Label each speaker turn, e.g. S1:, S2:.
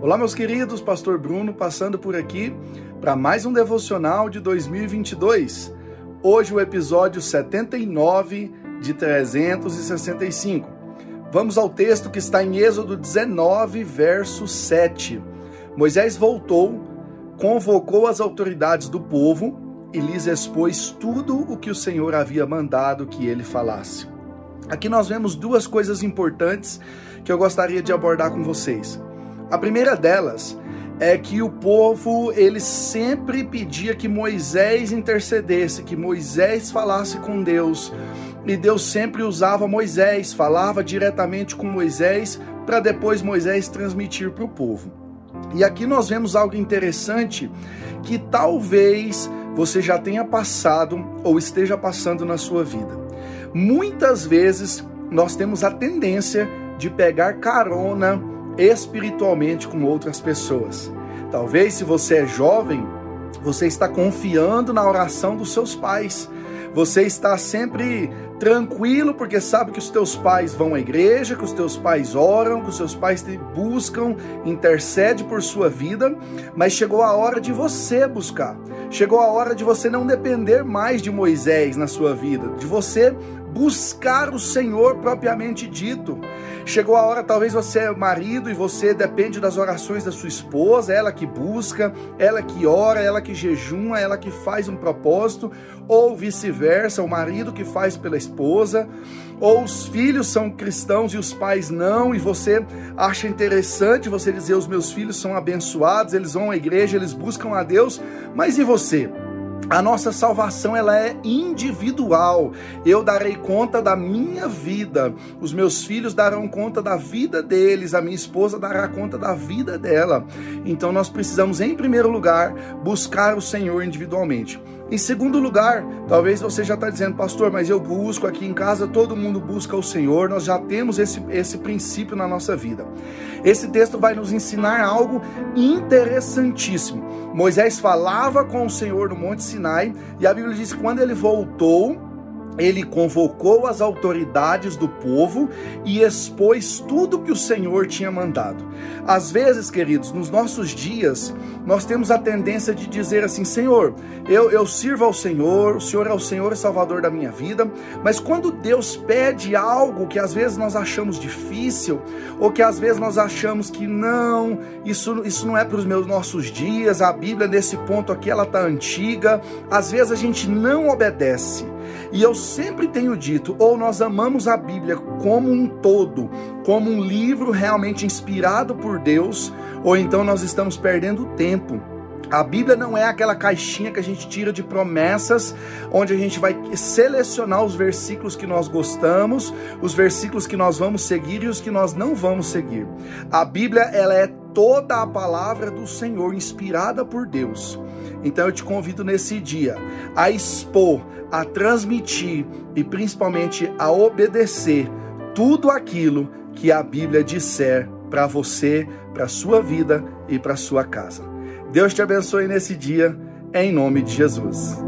S1: Olá, meus queridos, Pastor Bruno passando por aqui para mais um devocional de 2022. Hoje, o episódio 79 de 365. Vamos ao texto que está em Êxodo 19, verso 7. Moisés voltou, convocou as autoridades do povo e lhes expôs tudo o que o Senhor havia mandado que ele falasse. Aqui nós vemos duas coisas importantes que eu gostaria de abordar com vocês. A primeira delas é que o povo ele sempre pedia que Moisés intercedesse, que Moisés falasse com Deus. E Deus sempre usava Moisés, falava diretamente com Moisés para depois Moisés transmitir para o povo. E aqui nós vemos algo interessante que talvez você já tenha passado ou esteja passando na sua vida. Muitas vezes nós temos a tendência de pegar carona espiritualmente com outras pessoas. Talvez se você é jovem, você está confiando na oração dos seus pais. Você está sempre tranquilo porque sabe que os teus pais vão à igreja, que os teus pais oram, que os seus pais te buscam, intercede por sua vida, mas chegou a hora de você buscar. Chegou a hora de você não depender mais de Moisés na sua vida, de você buscar o Senhor propriamente dito. Chegou a hora, talvez você é marido e você depende das orações da sua esposa, ela que busca, ela que ora, ela que jejuma, ela que faz um propósito, ou vice-versa, o marido que faz pela esposa, ou os filhos são cristãos e os pais não, e você acha interessante você dizer: os meus filhos são abençoados, eles vão à igreja, eles buscam a Deus, mas e você? A nossa salvação ela é individual. Eu darei conta da minha vida. Os meus filhos darão conta da vida deles. A minha esposa dará conta da vida dela. Então nós precisamos em primeiro lugar buscar o Senhor individualmente. Em segundo lugar, talvez você já está dizendo, pastor, mas eu busco aqui em casa, todo mundo busca o Senhor, nós já temos esse, esse princípio na nossa vida. Esse texto vai nos ensinar algo interessantíssimo. Moisés falava com o Senhor no Monte Sinai, e a Bíblia diz que quando ele voltou, ele convocou as autoridades do povo e expôs tudo que o Senhor tinha mandado. Às vezes, queridos, nos nossos dias, nós temos a tendência de dizer assim: Senhor, eu, eu sirvo ao Senhor, o Senhor é o Senhor e Salvador da minha vida, mas quando Deus pede algo que às vezes nós achamos difícil, ou que às vezes nós achamos que não, isso, isso não é para os meus nossos dias, a Bíblia nesse ponto aqui ela está antiga, às vezes a gente não obedece. E eu sempre tenho dito, ou nós amamos a Bíblia como um todo, como um livro realmente inspirado por Deus, ou então nós estamos perdendo tempo. A Bíblia não é aquela caixinha que a gente tira de promessas, onde a gente vai selecionar os versículos que nós gostamos, os versículos que nós vamos seguir e os que nós não vamos seguir. A Bíblia, ela é toda a palavra do Senhor inspirada por Deus. Então eu te convido nesse dia a expor, a transmitir e principalmente a obedecer tudo aquilo que a Bíblia disser para você, para sua vida e para sua casa. Deus te abençoe nesse dia, em nome de Jesus.